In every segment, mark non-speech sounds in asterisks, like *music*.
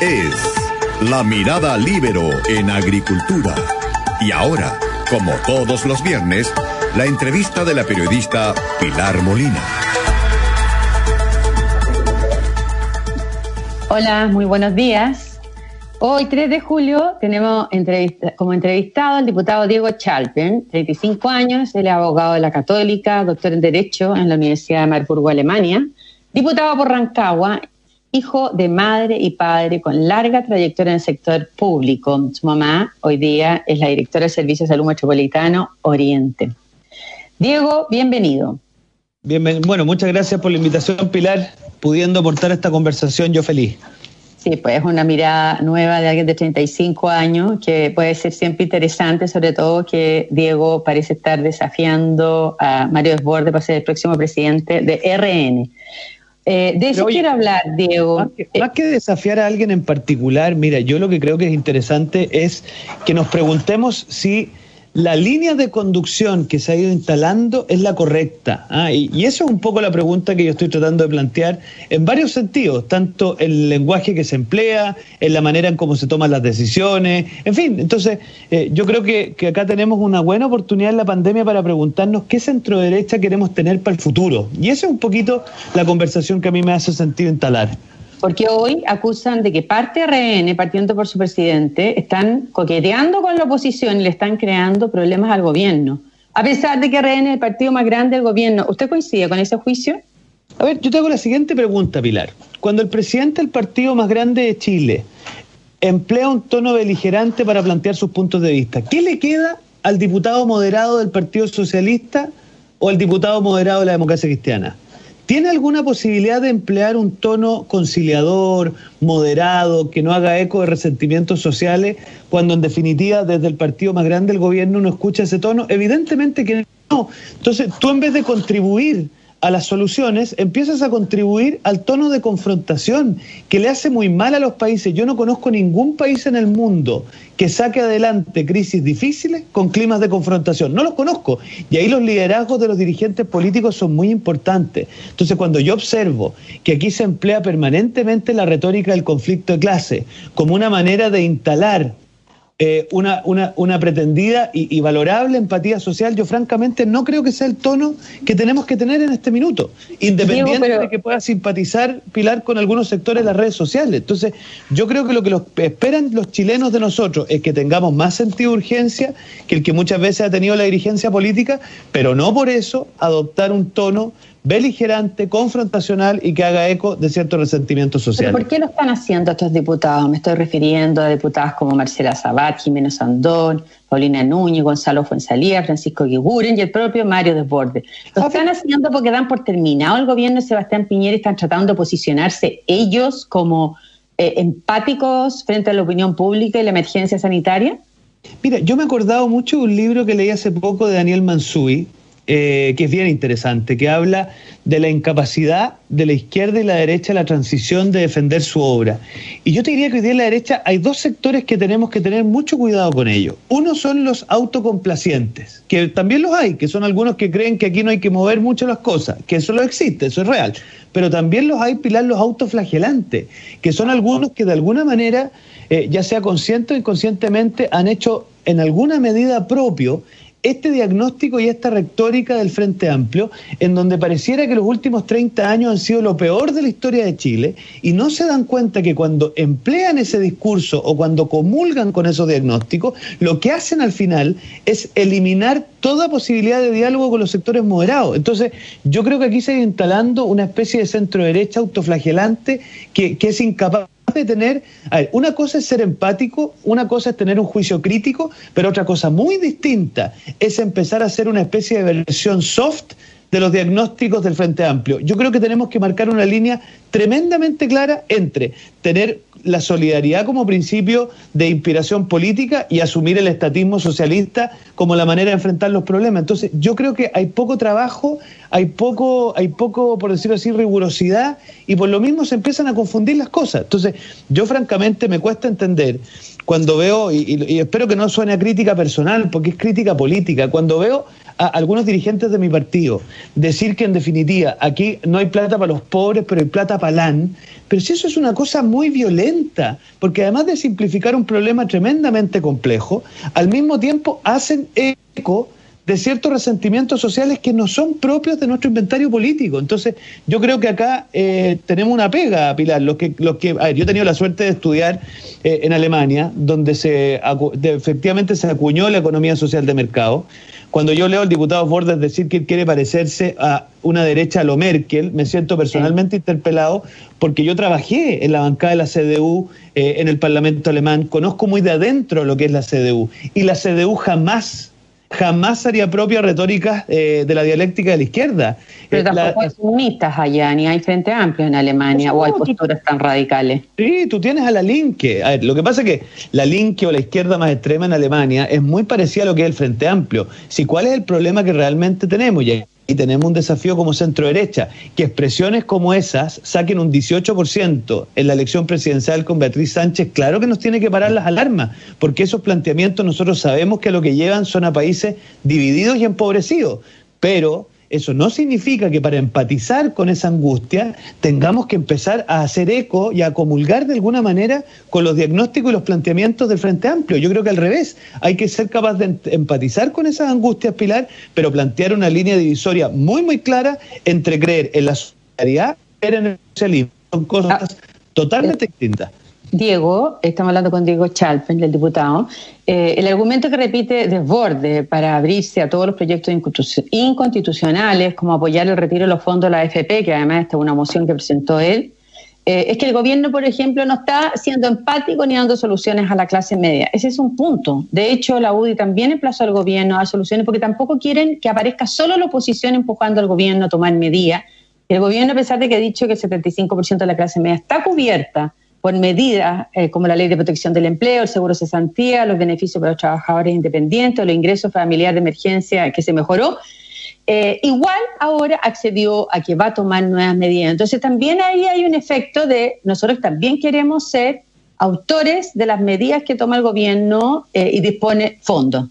es La Mirada Libero en Agricultura. Y ahora, como todos los viernes, la entrevista de la periodista Pilar Molina. Hola, muy buenos días. Hoy, 3 de julio, tenemos como entrevistado al diputado Diego Chalpen, 35 años, él es abogado de la Católica, doctor en Derecho en la Universidad de Marburgo, Alemania, diputado por Rancagua, hijo de madre y padre con larga trayectoria en el sector público. Su mamá hoy día es la directora del Servicio de Salud Metropolitano Oriente. Diego, bienvenido. bueno, muchas gracias por la invitación, Pilar. Pudiendo aportar esta conversación, yo feliz. Sí, pues es una mirada nueva de alguien de 35 años que puede ser siempre interesante, sobre todo que Diego parece estar desafiando a Mario Desbordes para ser el próximo presidente de RN. Eh, de eso quiero hablar, Diego. Más que, más que, desafiar a alguien en particular, mira, yo lo que creo que es interesante es que nos preguntemos si la línea de conducción que se ha ido instalando es la correcta. ¿ah? Y, eso es un poco la pregunta que yo estoy tratando de plantear en varios sentidos, tanto el lenguaje que se emplea, en la manera en cómo se toman las decisiones, en fin. Entonces, eh, yo creo que, que, acá tenemos una buena oportunidad en la pandemia para preguntarnos qué centro derecha queremos tener para el futuro. Y esa es un poquito la conversación que a mí me hace sentido instalar porque hoy acusan de que parte RN, partiendo por su presidente, están coqueteando con la oposición y le están creando problemas al gobierno. A pesar de que RN es el partido más grande del gobierno, ¿usted coincide con ese juicio? A ver, yo te hago la siguiente pregunta, Pilar. Cuando el presidente del partido más grande de Chile emplea un tono beligerante para plantear sus puntos de vista, ¿qué le queda al diputado moderado del Partido Socialista o al diputado moderado de la democracia cristiana? ¿Tiene alguna posibilidad de emplear un tono conciliador, moderado, que no haga eco de resentimientos sociales, cuando en definitiva desde el partido más grande del gobierno no escucha ese tono? Evidentemente que no. Entonces, tú en vez de contribuir a las soluciones, empiezas a contribuir al tono de confrontación que le hace muy mal a los países. Yo no conozco ningún país en el mundo que saque adelante crisis difíciles con climas de confrontación. No los conozco. Y ahí los liderazgos de los dirigentes políticos son muy importantes. Entonces, cuando yo observo que aquí se emplea permanentemente la retórica del conflicto de clase como una manera de instalar eh, una, una, una, pretendida y, y, valorable empatía social, yo francamente no creo que sea el tono que tenemos que tener en este minuto, independiente Diego, pero... de que pueda simpatizar Pilar con algunos sectores de las redes sociales. Entonces, yo creo que lo que los, esperan los chilenos de nosotros es que tengamos más sentido de urgencia que el que muchas veces ha tenido la dirigencia política, pero no por eso adoptar un tono beligerante, confrontacional y que haga eco de cierto resentimiento social. ¿Por qué lo están haciendo estos diputados? Me estoy refiriendo a diputadas como Marcela Sabat, Jimena Sandón, Paulina Núñez, Gonzalo Fuenzalía, Francisco Guiguren y el propio Mario Desbordes. Lo están haciendo porque dan por terminado el gobierno de Sebastián Piñera y están tratando de posicionarse ellos como eh, empáticos frente a la opinión pública y la emergencia sanitaria. Mira, yo me he acordado mucho de un libro que leí hace poco de Daniel Mansui, eh, que es bien interesante, que habla de la incapacidad de la izquierda y la derecha en la transición de defender su obra. Y yo te diría que hoy día en la derecha hay dos sectores que tenemos que tener mucho cuidado con ellos. Uno son los autocomplacientes, que también los hay, que son algunos que creen que aquí no hay que mover mucho las cosas, que eso lo existe, eso es real. Pero también los hay, Pilar, los autoflagelantes, que son algunos que de alguna manera, eh, ya sea consciente o inconscientemente, han hecho en alguna medida propio este diagnóstico y esta retórica del Frente Amplio, en donde pareciera que los últimos 30 años han sido lo peor de la historia de Chile, y no se dan cuenta que cuando emplean ese discurso o cuando comulgan con esos diagnósticos, lo que hacen al final es eliminar toda posibilidad de diálogo con los sectores moderados. Entonces, yo creo que aquí se ido instalando una especie de centro derecha autoflagelante que, que es incapaz de tener, a ver, una cosa es ser empático, una cosa es tener un juicio crítico, pero otra cosa muy distinta es empezar a hacer una especie de versión soft de los diagnósticos del Frente Amplio. Yo creo que tenemos que marcar una línea tremendamente clara entre tener la solidaridad como principio de inspiración política y asumir el estatismo socialista como la manera de enfrentar los problemas. Entonces, yo creo que hay poco trabajo, hay poco, hay poco, por decirlo así, rigurosidad y por lo mismo se empiezan a confundir las cosas. Entonces, yo francamente me cuesta entender cuando veo, y, y espero que no suene a crítica personal, porque es crítica política, cuando veo a algunos dirigentes de mi partido decir que en definitiva aquí no hay plata para los pobres, pero hay plata para LAN, pero si eso es una cosa muy violenta, porque además de simplificar un problema tremendamente complejo, al mismo tiempo hacen eco de ciertos resentimientos sociales que no son propios de nuestro inventario político. Entonces, yo creo que acá eh, tenemos una pega, Pilar. Los que, los que, a ver, yo he tenido la suerte de estudiar eh, en Alemania, donde se efectivamente se acuñó la economía social de mercado. Cuando yo leo al diputado Bordes decir que quiere parecerse a una derecha a lo Merkel, me siento personalmente interpelado porque yo trabajé en la bancada de la CDU eh, en el Parlamento alemán, conozco muy de adentro lo que es la CDU y la CDU jamás jamás haría propia retórica eh, de la dialéctica de la izquierda. Pero eh, tampoco hay comunistas allá, ni hay Frente Amplio en Alemania, o hay posturas tan radicales. Sí, tú tienes a la Linke. A ver, lo que pasa es que la Linke o la izquierda más extrema en Alemania es muy parecida a lo que es el Frente Amplio. Si, ¿Cuál es el problema que realmente tenemos? y tenemos un desafío como centro derecha, que expresiones como esas saquen un 18% en la elección presidencial con Beatriz Sánchez, claro que nos tiene que parar las alarmas, porque esos planteamientos nosotros sabemos que lo que llevan son a países divididos y empobrecidos, pero eso no significa que para empatizar con esa angustia tengamos que empezar a hacer eco y a comulgar de alguna manera con los diagnósticos y los planteamientos del Frente Amplio. Yo creo que al revés, hay que ser capaz de empatizar con esas angustias, Pilar, pero plantear una línea divisoria muy, muy clara entre creer en la solidaridad y en el socialismo. Son cosas ah, totalmente distintas. Diego, estamos hablando con Diego Chalfen, el diputado, eh, el argumento que repite Desborde para abrirse a todos los proyectos inconstitucionales, como apoyar el retiro de los fondos de la AFP, que además esta es una moción que presentó él, eh, es que el gobierno, por ejemplo, no está siendo empático ni dando soluciones a la clase media. Ese es un punto. De hecho, la UDI también emplazó al gobierno a soluciones porque tampoco quieren que aparezca solo la oposición empujando al gobierno a tomar medidas. El gobierno, a pesar de que ha dicho que el 75% de la clase media está cubierta, por medidas eh, como la ley de protección del empleo, el seguro cesantía, los beneficios para los trabajadores independientes, los ingresos familiares de emergencia que se mejoró, eh, igual ahora accedió a que va a tomar nuevas medidas. Entonces también ahí hay un efecto de nosotros también queremos ser autores de las medidas que toma el gobierno eh, y dispone fondos.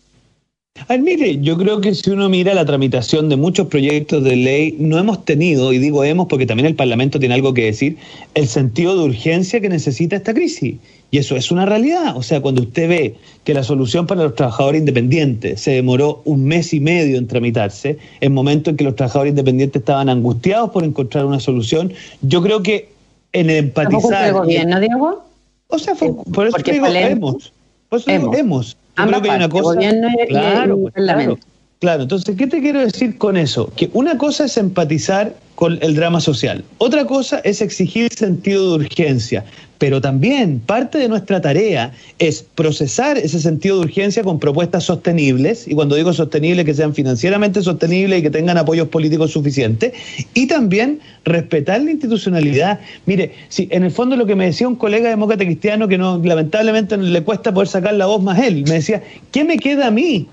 Ay, mire, yo creo que si uno mira la tramitación de muchos proyectos de ley, no hemos tenido, y digo hemos porque también el Parlamento tiene algo que decir, el sentido de urgencia que necesita esta crisis. Y eso es una realidad. O sea, cuando usted ve que la solución para los trabajadores independientes se demoró un mes y medio en tramitarse, en momento en que los trabajadores independientes estaban angustiados por encontrar una solución, yo creo que en empatizar... el gobierno, Diego? O sea, por eso digo hemos. Por eso digo hemos creo que hay una cosa. claro, claro, claro, entonces, ¿qué te quiero decir con eso? Que una cosa es empatizar con el drama social, otra cosa es exigir sentido de urgencia, pero también parte de nuestra tarea es procesar ese sentido de urgencia con propuestas sostenibles, y cuando digo sostenibles, que sean financieramente sostenibles y que tengan apoyos políticos suficientes, y también respetar la institucionalidad. Mire, si en el fondo lo que me decía un colega demócrata cristiano que no, lamentablemente le cuesta poder sacar la voz más él, me decía, ¿qué me queda a mí?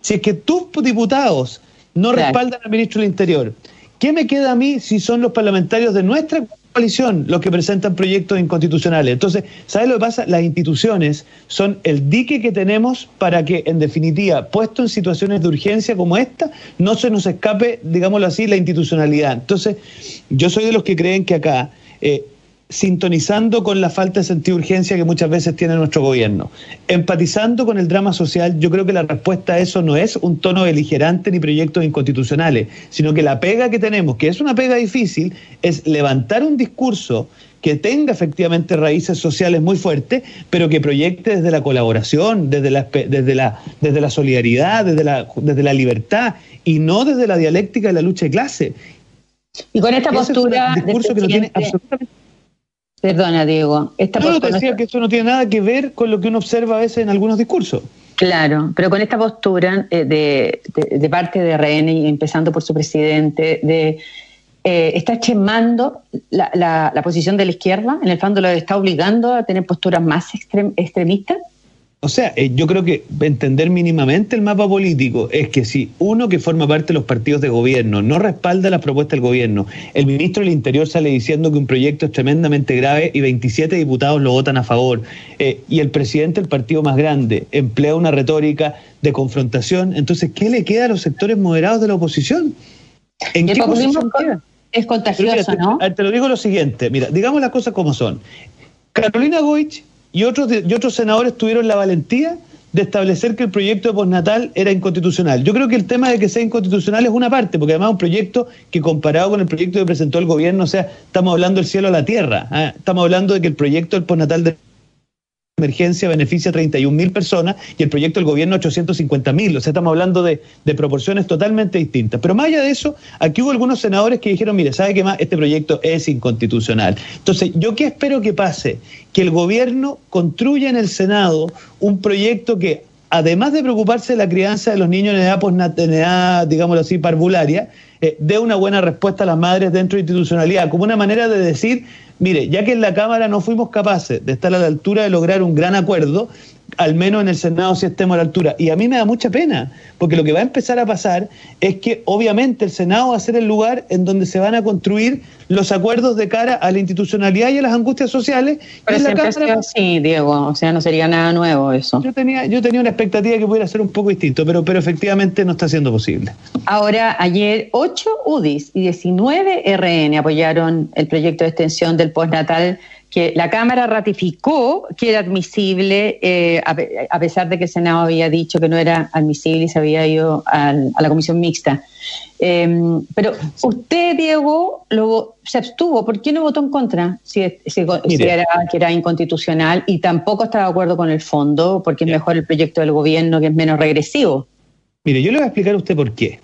Si es que tus diputados no respaldan al ministro del Interior, ¿Qué me queda a mí si son los parlamentarios de nuestra coalición los que presentan proyectos inconstitucionales? Entonces, ¿sabes lo que pasa? Las instituciones son el dique que tenemos para que, en definitiva, puesto en situaciones de urgencia como esta, no se nos escape, digámoslo así, la institucionalidad. Entonces, yo soy de los que creen que acá... Eh, sintonizando con la falta de sentido de urgencia que muchas veces tiene nuestro gobierno, empatizando con el drama social, yo creo que la respuesta a eso no es un tono beligerante ni proyectos inconstitucionales, sino que la pega que tenemos, que es una pega difícil, es levantar un discurso que tenga efectivamente raíces sociales muy fuertes, pero que proyecte desde la colaboración, desde la, desde la, desde la solidaridad, desde la, desde la libertad y no desde la dialéctica de la lucha de clase. Y con esta postura. discurso que no tiene absolutamente Perdona, Diego. Esta no, te decía que eso no tiene nada que ver con lo que uno observa a veces en algunos discursos. Claro, pero con esta postura eh, de, parte de RN, y empezando por su presidente, de eh, está chemando la, posición de la izquierda, en el fondo lo está obligando a tener posturas más extremistas. O sea, eh, yo creo que entender mínimamente el mapa político es que si uno que forma parte de los partidos de gobierno no respalda las propuestas del gobierno, el ministro del Interior sale diciendo que un proyecto es tremendamente grave y 27 diputados lo votan a favor, eh, y el presidente del partido más grande emplea una retórica de confrontación, entonces, ¿qué le queda a los sectores moderados de la oposición? ¿En qué es contagioso, ¿no? Te, te lo digo lo siguiente, mira, digamos las cosas como son. Carolina Goich y otros, y otros senadores tuvieron la valentía de establecer que el proyecto de postnatal era inconstitucional. Yo creo que el tema de que sea inconstitucional es una parte, porque además es un proyecto que comparado con el proyecto que presentó el gobierno, o sea, estamos hablando del cielo a la tierra, ¿eh? estamos hablando de que el proyecto del postnatal de emergencia beneficia a 31 mil personas y el proyecto del gobierno 850 mil. O sea, estamos hablando de, proporciones totalmente distintas. Pero más allá de eso, aquí hubo algunos senadores que dijeron, mire, ¿sabe qué más? Este proyecto es inconstitucional. Entonces, ¿yo qué espero que pase? Que el gobierno construya en el Senado un proyecto que, además de preocuparse de la crianza de los niños en edad, en edad digámoslo así, parvularia, eh, dé una buena respuesta a las madres dentro de institucionalidad, como una manera de decir Mire, ya que en la Cámara no fuimos capaces de estar a la altura de lograr un gran acuerdo, al menos en el Senado sí estemos a la altura. Y a mí me da mucha pena, porque lo que va a empezar a pasar es que obviamente el Senado va a ser el lugar en donde se van a construir los acuerdos de cara a la institucionalidad y a las angustias sociales. Pero la sí, Diego, o sea, no sería nada nuevo eso. Yo tenía, yo tenía una expectativa que pudiera ser un poco distinto, pero, pero efectivamente no está siendo posible. Ahora, ayer 8 UDIs y 19 RN apoyaron el proyecto de extensión del postnatal que la Cámara ratificó que era admisible, eh, a, pesar de que el Senado había dicho que no era admisible y se había ido a la comisión mixta. Em, pero usted, Diego, lo, se abstuvo. ¿Por qué no votó en contra si, era, que era inconstitucional y tampoco estaba de acuerdo con el fondo, porque es mejor el proyecto del gobierno que es menos regresivo? Mire, yo le voy a explicar a usted por qué.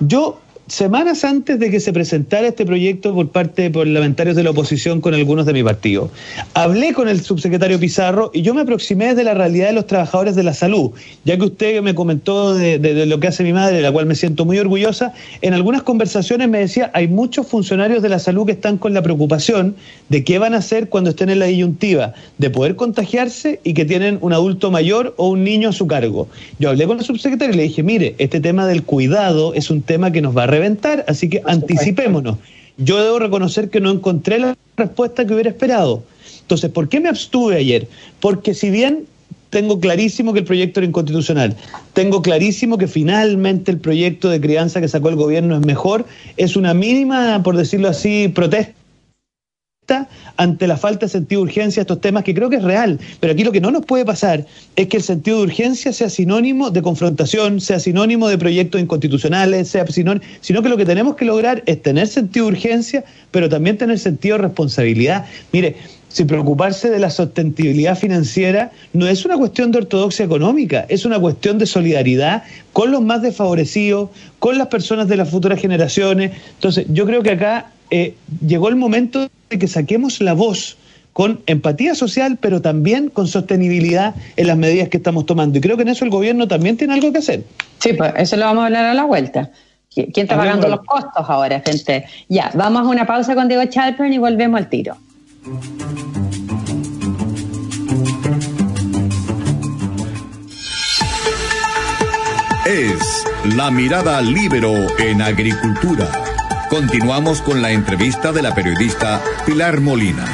Yo semanas antes de que se presentara este proyecto por parte de parlamentarios de la oposición con algunos de mi partido. Hablé con el subsecretario Pizarro y yo me aproximé desde la realidad de los trabajadores de la salud, ya que usted me comentó de, lo que hace mi madre, de la cual me siento muy orgullosa, en algunas conversaciones me decía, hay muchos funcionarios de la salud que están con la preocupación de qué van a hacer cuando estén en la disyuntiva, de poder contagiarse y que tienen un adulto mayor o un niño a su cargo. Yo hablé con el subsecretario y le dije, mire, este tema del cuidado es un tema que nos va a reventar, así que anticipémonos. Yo debo reconocer que no encontré la respuesta que hubiera esperado. Entonces, ¿por qué me abstuve ayer? Porque si bien tengo clarísimo que el proyecto era inconstitucional, tengo clarísimo que finalmente el proyecto de crianza que sacó el gobierno es mejor, es una mínima, por decirlo así, protesta ante la falta de sentido de urgencia estos temas, que creo que es real. Pero aquí lo que no nos puede pasar es que el sentido de urgencia sea sinónimo de confrontación, sea sinónimo de proyectos inconstitucionales, sea sinónimo, sino que lo que tenemos que lograr es tener sentido de urgencia, pero también tener sentido de responsabilidad. Mire, si preocuparse de la sostenibilidad financiera no es una cuestión de ortodoxia económica, es una cuestión de solidaridad con los más desfavorecidos, con las personas de las futuras generaciones. Entonces, yo creo que acá eh, llegó el momento de que saquemos la voz con empatía social, pero también con sostenibilidad en las medidas que estamos tomando. Y creo que en eso el gobierno también tiene algo que hacer. Sí, pues eso lo vamos a hablar a la vuelta. ¿Quién está pagando los costos ahora, gente? Ya, vamos a una pausa con Diego Chalpern y volvemos al tiro. Es la mirada libero en agricultura. Continuamos con la entrevista de la periodista Pilar Molina.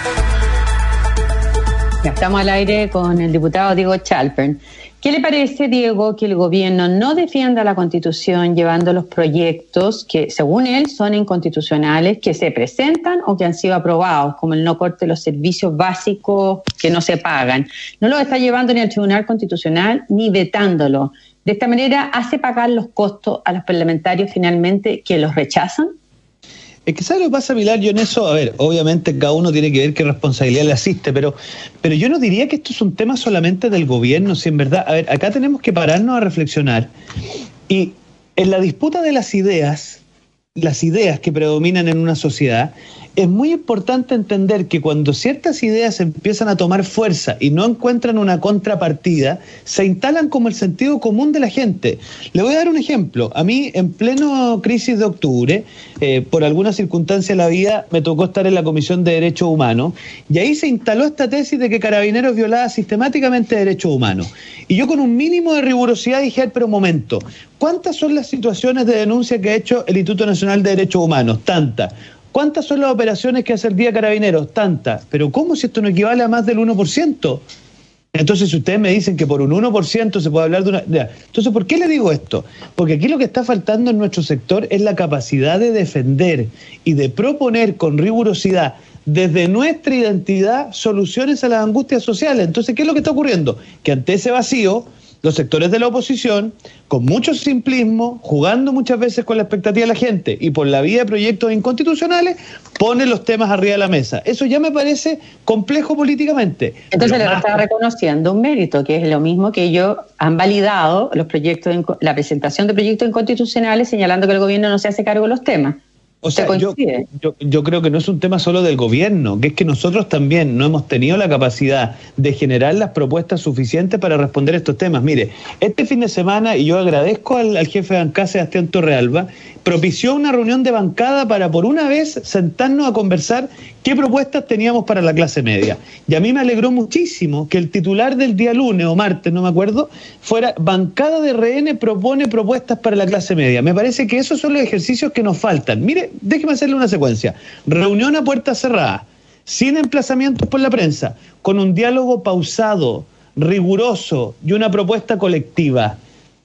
estamos al aire con el diputado Diego Chalpern. ¿Qué le parece, Diego, que el gobierno no defienda la Constitución llevando los proyectos que, según él, son inconstitucionales, que se presentan o que han sido aprobados, como el no corte de los servicios básicos que no se pagan? No lo está llevando ni al Tribunal Constitucional ni vetándolo. De esta manera, ¿hace pagar los costos a los parlamentarios finalmente que los rechazan? Es que ¿sabes lo que pasa, Pilar? Yo en eso, a ver, obviamente cada uno tiene que ver qué responsabilidad le asiste, pero, pero yo no diría que esto es un tema solamente del gobierno, si en verdad, a ver, acá tenemos que pararnos a reflexionar. Y en la disputa de las ideas, las ideas que predominan en una sociedad, es muy importante entender que cuando ciertas ideas empiezan a tomar fuerza y no encuentran una contrapartida, se instalan como el sentido común de la gente. Le voy a dar un ejemplo. A mí, en pleno crisis de octubre, eh, por alguna circunstancia de la vida, me tocó estar en la Comisión de Derechos Humanos y ahí se instaló esta tesis de que Carabineros violaba sistemáticamente derechos humanos. Y yo con un mínimo de rigurosidad dije, pero un momento, ¿cuántas son las situaciones de denuncia que ha hecho el Instituto Nacional de Derechos Humanos? Tantas. ¿Cuántas son las operaciones que hace el día Carabineros? Tantas. Pero ¿cómo si esto no equivale a más del 1%? Entonces, ustedes me dicen que por un 1% se puede hablar de una... Entonces, ¿por qué le digo esto? Porque aquí lo que está faltando en nuestro sector es la capacidad de defender y de proponer con rigurosidad desde nuestra identidad soluciones a las angustias sociales. Entonces, ¿qué es lo que está ocurriendo? Que ante ese vacío los sectores de la oposición, con mucho simplismo, jugando muchas veces con la expectativa de la gente y por la vía de proyectos inconstitucionales, ponen los temas arriba de la mesa. Eso ya me parece complejo políticamente. Entonces le está reconociendo un mérito, que es lo mismo que ellos han validado los proyectos, la presentación de proyectos inconstitucionales, señalando que el gobierno no se hace cargo de los temas. O sea, yo, yo, creo que no es un tema solo del gobierno, que es que nosotros también no hemos tenido la capacidad de generar las propuestas suficientes para responder estos temas. Mire, este fin de semana, y yo agradezco al, jefe de bancada, Sebastián Torrealba, propició una reunión de bancada para por una vez sentarnos a conversar qué propuestas teníamos para la clase media. Y a mí me alegró muchísimo que el titular del día lunes o martes, no me acuerdo, fuera bancada de RN propone propuestas para la clase media. Me parece que esos son los ejercicios que nos faltan. Mire, déjeme hacerle una secuencia. Reunión a puerta cerrada, sin emplazamientos por la prensa, con un diálogo pausado, riguroso y una propuesta colectiva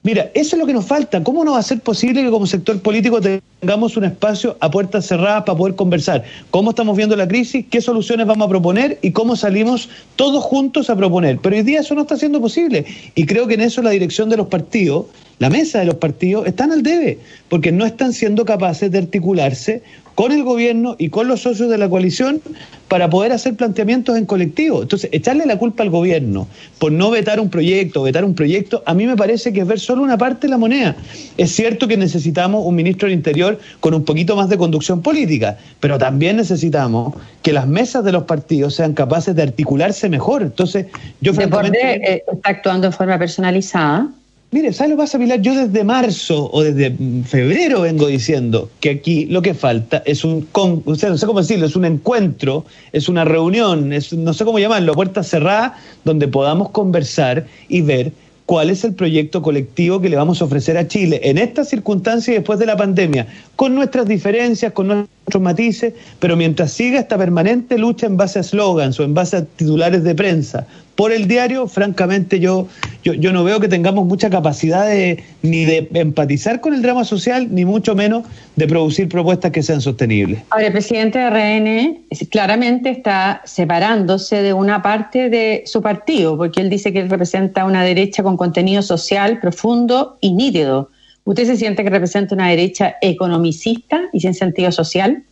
Mira, eso es lo que nos falta. ¿Cómo no va a ser posible que como sector político tengamos un espacio a puertas cerradas para poder conversar? ¿Cómo estamos viendo la crisis? ¿Qué soluciones vamos a proponer? ¿Y cómo salimos todos juntos a proponer? Pero hoy día eso no está siendo posible. Y creo que en eso la dirección de los partidos, la mesa de los partidos, están al debe, porque no están siendo capaces de articularse con el gobierno y con los socios de la coalición para poder hacer planteamientos en colectivo. Entonces, echarle la culpa al gobierno por no vetar un proyecto, vetar un proyecto, a mí me parece que es ver solo una parte de la moneda. Es cierto que necesitamos un ministro del Interior con un poquito más de conducción política, pero también necesitamos que las mesas de los partidos sean capaces de articularse mejor. Entonces, yo francamente... Eh, está actuando en forma personalizada Mire, ¿sabes lo que pasa, Pilar? Yo desde marzo o desde febrero vengo diciendo que aquí lo que falta es un, o sea, no sé cómo decirlo, es un encuentro, es una reunión, es, no sé cómo llamarlo, puerta cerrada, donde podamos conversar y ver cuál es el proyecto colectivo que le vamos a ofrecer a Chile en estas circunstancias y después de la pandemia, con nuestras diferencias, con nuestros matices, pero mientras siga esta permanente lucha en base a slogans o en base a titulares de prensa por el diario, francamente yo, yo, no veo que tengamos mucha capacidad de, ni de empatizar con el drama social, ni mucho menos de producir propuestas que sean sostenibles. Ahora, el presidente de RN claramente está separándose de una parte de su partido, porque él dice que él representa una derecha con contenido social profundo y nítido. ¿Usted se siente que representa una derecha economicista y sin sentido social?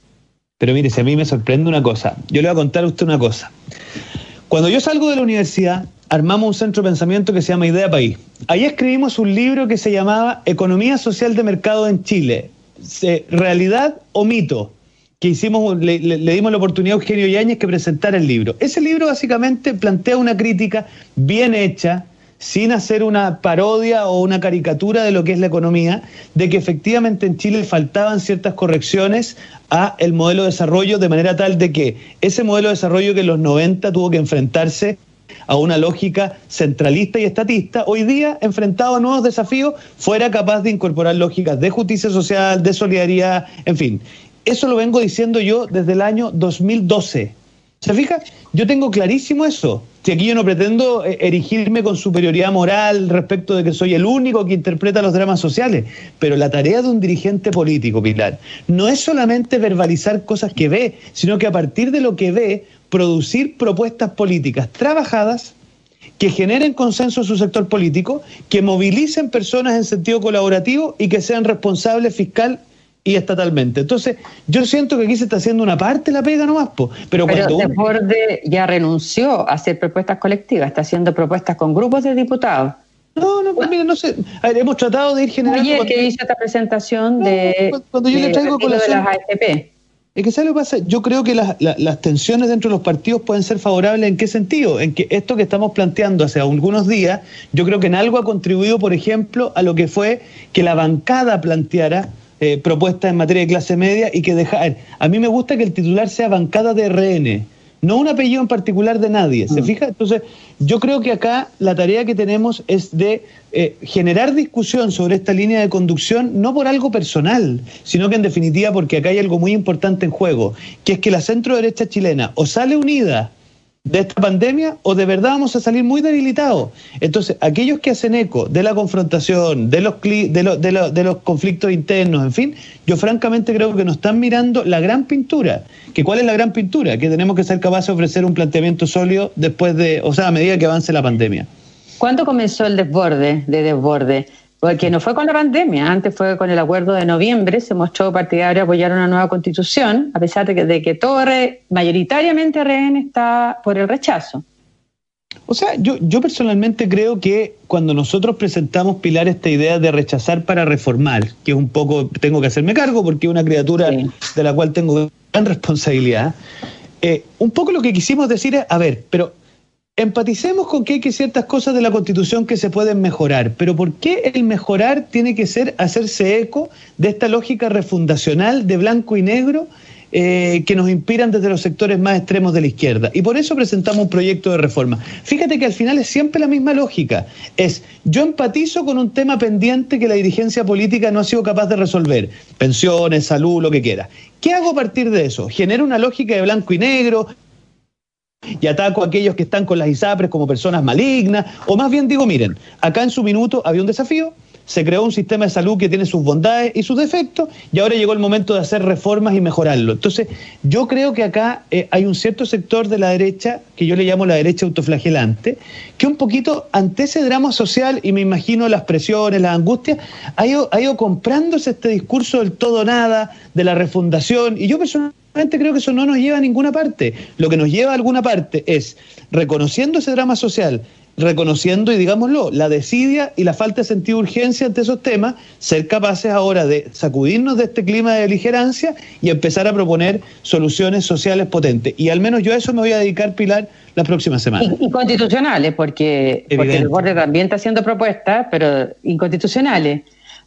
Pero mire, si a mí me sorprende una cosa, yo le voy a contar a usted una cosa. Cuando yo salgo de la universidad, armamos un centro de pensamiento que se llama Idea País. Ahí escribimos un libro que se llamaba Economía Social de Mercado en Chile, realidad o mito, que hicimos, le, dimos la oportunidad a Eugenio Yáñez que presentara el libro. Ese libro básicamente plantea una crítica bien hecha, sin hacer una parodia o una caricatura de lo que es la economía, de que efectivamente en Chile faltaban ciertas correcciones a el modelo de desarrollo de manera tal de que ese modelo de desarrollo que en los 90 tuvo que enfrentarse a una lógica centralista y estatista, hoy día, enfrentado a nuevos desafíos, fuera capaz de incorporar lógicas de justicia social, de solidaridad, en fin. Eso lo vengo diciendo yo desde el año 2012. ¿Se fija? Yo tengo clarísimo eso. Si aquí yo no pretendo eh, erigirme con superioridad moral respecto de que soy el único que interpreta los dramas sociales, pero la tarea de un dirigente político, Pilar, no es solamente verbalizar cosas que ve, sino que a partir de lo que ve, producir propuestas políticas trabajadas que generen consenso en su sector político, que movilicen personas en sentido colaborativo y que sean responsables fiscal y estatalmente. Entonces, yo siento que aquí se está haciendo una parte la pega nomás, po. pero, pero cuando ya renunció a hacer propuestas colectivas, está haciendo propuestas con grupos de diputados. No, no, pues mira, no sé. A ver, hemos tratado de ir generando. Ayer que hice esta presentación de. Cuando yo le traigo de las AFP. Es que ¿sabes lo que pasa? Yo creo que las, las, tensiones dentro de los partidos pueden ser favorables en qué sentido? En que esto que estamos planteando hace algunos días, yo creo que en algo ha contribuido, por ejemplo, a lo que fue que la bancada planteara eh, propuestas en materia de clase media y que dejar. A mí me gusta que el titular sea bancada de RN no un apellido en particular de nadie, ¿se mm. fija? Entonces, yo creo que acá la tarea que tenemos es de eh, generar discusión sobre esta línea de conducción, no por algo personal, sino que en definitiva porque acá hay algo muy importante en juego, que es que la centro derecha chilena o sale unida de esta pandemia o de verdad vamos a salir muy debilitados. Entonces, aquellos que hacen eco de la confrontación, de los, de, de, de los conflictos internos, en fin, yo francamente creo que nos están mirando la gran pintura. ¿Que ¿Cuál es la gran pintura? Que tenemos que ser capaces de ofrecer un planteamiento sólido después de, o sea, a medida que avance la pandemia. ¿Cuándo comenzó el desborde de desborde? Porque no fue con la pandemia, antes fue con el acuerdo de noviembre, se mostró partidario apoyar una nueva constitución, a pesar de que, de que todo mayoritariamente RN está por el rechazo. O sea, yo, yo personalmente creo que cuando nosotros presentamos, Pilar, esta idea de rechazar para reformar, que es un poco, tengo que hacerme cargo porque es una criatura de la cual tengo gran responsabilidad, eh, un poco lo que quisimos decir es, a ver, pero Empaticemos con que hay que ciertas cosas de la Constitución que se pueden mejorar, pero ¿por qué el mejorar tiene que ser hacerse eco de esta lógica refundacional de blanco y negro eh, que nos inspiran desde los sectores más extremos de la izquierda? Y por eso presentamos un proyecto de reforma. Fíjate que al final es siempre la misma lógica. Es, yo empatizo con un tema pendiente que la dirigencia política no ha sido capaz de resolver. Pensiones, salud, lo que quiera. ¿Qué hago a partir de eso? Genero una lógica de blanco y negro, y ataco a aquellos que están con las ISAPRES como personas malignas, o más bien digo, miren, acá en su minuto había un desafío, se creó un sistema de salud que tiene sus bondades y sus defectos, y ahora llegó el momento de hacer reformas y mejorarlo. Entonces, yo creo que acá eh, hay un cierto sector de la derecha, que yo le llamo la derecha autoflagelante, que un poquito ante ese drama social, y me imagino las presiones, las angustias, ha ido, ha ido comprándose este discurso del todo nada, de la refundación, y yo personalmente creo que eso no nos lleva a ninguna parte. Lo que nos lleva a alguna parte es, reconociendo ese drama social, reconociendo, y digámoslo, la desidia y la falta de sentido de urgencia ante esos temas, ser capaces ahora de sacudirnos de este clima de beligerancia y empezar a proponer soluciones sociales potentes. Y al menos yo a eso me voy a dedicar, Pilar, la próxima semana. Inconstitucionales, porque, porque el borde también está haciendo propuestas, pero inconstitucionales.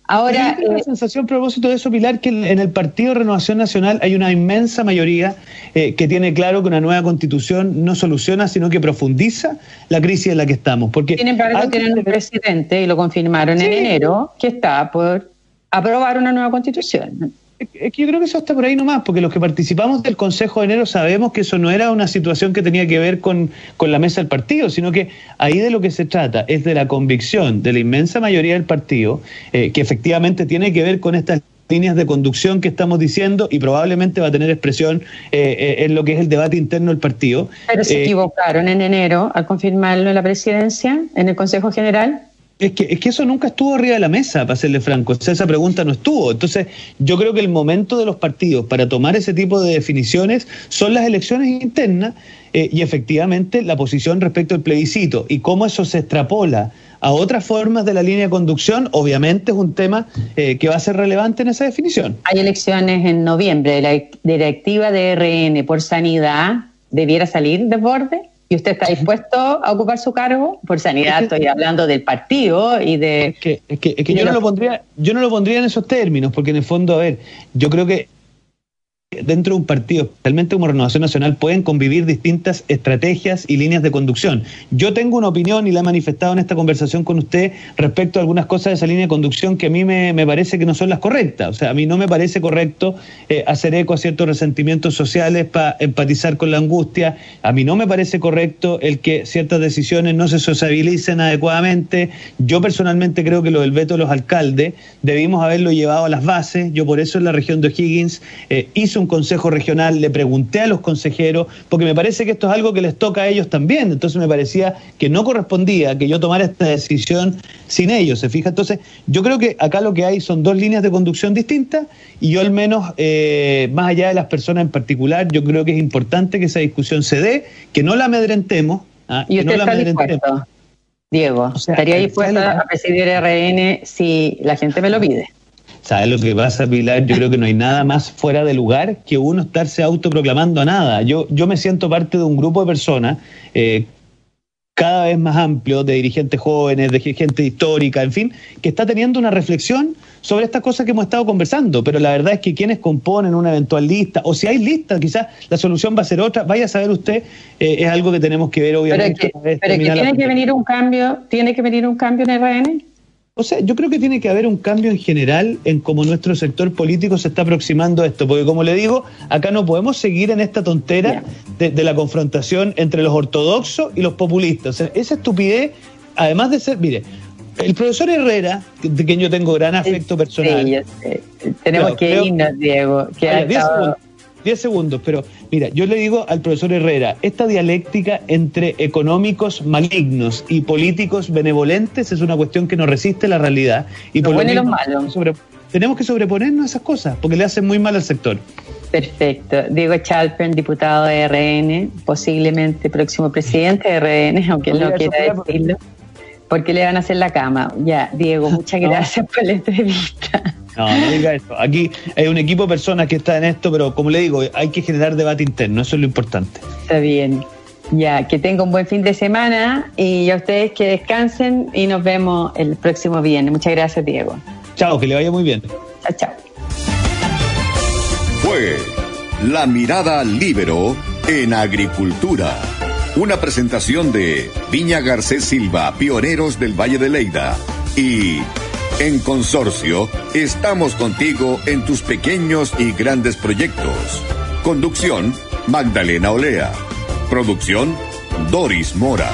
Ahora, la eh, sensación a propósito de eso, Pilar, que en el Partido Renovación Nacional hay una inmensa mayoría eh, que tiene claro que una nueva constitución no soluciona, sino que profundiza la crisis en la que estamos. Porque Sin embargo, tienen un presidente, y lo confirmaron en enero, que está por aprobar una nueva constitución. Es que yo creo que eso está por ahí nomás, porque los que participamos del Consejo de Enero sabemos que eso no era una situación que tenía que ver con, la mesa del partido, sino que ahí de lo que se trata es de la convicción de la inmensa mayoría del partido, eh, que efectivamente tiene que ver con estas líneas de conducción que estamos diciendo y probablemente va a tener expresión eh, eh, en lo que es el debate interno del partido. Pero se equivocaron en enero al confirmarlo en la presidencia, en el Consejo General. Es que, es que eso nunca estuvo arriba de la mesa, para serle franco. esa pregunta no estuvo. Entonces, yo creo que el momento de los partidos para tomar ese tipo de definiciones son las elecciones internas eh, y efectivamente la posición respecto al plebiscito y cómo eso se extrapola a otras formas de la línea de conducción, obviamente es un tema eh, que va a ser relevante en esa definición. Hay elecciones en noviembre. ¿La directiva de RN por sanidad debiera salir de borde? ¿Y usted está dispuesto a ocupar su cargo? Por sanidad estoy hablando del partido y de... Es que, es que, yo, no lo pondría, yo no lo pondría en esos términos, porque en el fondo, a ver, yo creo que dentro de un partido, especialmente como Renovación Nacional, pueden convivir distintas estrategias y líneas de conducción. Yo tengo una opinión y la he manifestado en esta conversación con usted respecto a algunas cosas de esa línea de conducción que a mí me, parece que no son las correctas. O sea, a mí no me parece correcto eh, hacer eco a ciertos resentimientos sociales para empatizar con la angustia. A mí no me parece correcto el que ciertas decisiones no se sociabilicen adecuadamente. Yo personalmente creo que lo del veto de los alcaldes debimos haberlo llevado a las bases. Yo por eso en la región de O'Higgins eh, hice un consejo regional, le pregunté a los consejeros, porque me parece que esto es algo que les toca a ellos también, entonces me parecía que no correspondía que yo tomara esta decisión sin ellos, ¿se fija? Entonces, yo creo que acá lo que hay son dos líneas de conducción distintas y yo al menos, eh, más allá de las personas en particular, yo creo que es importante que esa discusión se dé, que no la amedrentemos. ¿ah? ¿Y usted no está dispuesto? Diego, estaría dispuesto a presidir RN si la gente me lo pide. ¿Sabes lo que pasa, Pilar? Yo creo que no hay nada más fuera de lugar que uno estarse autoproclamando a nada. Yo, yo me siento parte de un grupo de personas eh, cada vez más amplio de dirigentes jóvenes, de gente histórica, en fin, que está teniendo una reflexión sobre estas cosas que hemos estado conversando. Pero la verdad es que quienes componen una eventual lista, o si hay lista, quizás la solución va a ser otra, vaya a saber usted, eh, es algo que tenemos que ver obviamente. Pero que, tiene que venir un cambio, tiene que venir un cambio en RN. O sea, yo creo que tiene que haber un cambio en general en cómo nuestro sector político se está aproximando a esto, porque como le digo, acá no podemos seguir en esta tontera de, la confrontación entre los ortodoxos y los populistas. esa estupidez, además de ser, mire, el profesor Herrera, de quien yo tengo gran afecto personal. Tenemos que irnos, Diego. Que 10 segundos, pero mira, yo le digo al profesor Herrera, esta dialéctica entre económicos malignos y políticos benevolentes es una cuestión que no resiste la realidad. Y por lo tenemos que sobreponernos a esas cosas, porque le hacen muy mal al sector. Perfecto. Diego Chalpen, diputado de RN, posiblemente próximo presidente de RN, *laughs* aunque él no quiera decirlo, porque le van a hacer la cama. Ya, Diego, *laughs* muchas gracias por la entrevista. No, no diga eso. Aquí hay un equipo de personas que está en esto, pero como le digo, hay que generar debate interno, eso es lo importante. Está bien. Ya, que tenga un buen fin de semana y a ustedes que descansen y nos vemos el próximo viernes. Muchas gracias, Diego. Chao, que le vaya muy bien. Chao, chao. Fue La Mirada Libero en Agricultura. Una presentación de Viña Garcés Silva, pioneros del Valle de Leida. Y en Consorcio, estamos contigo en tus pequeños y grandes proyectos. Conducción, Magdalena Olea. Producción, Doris Mora.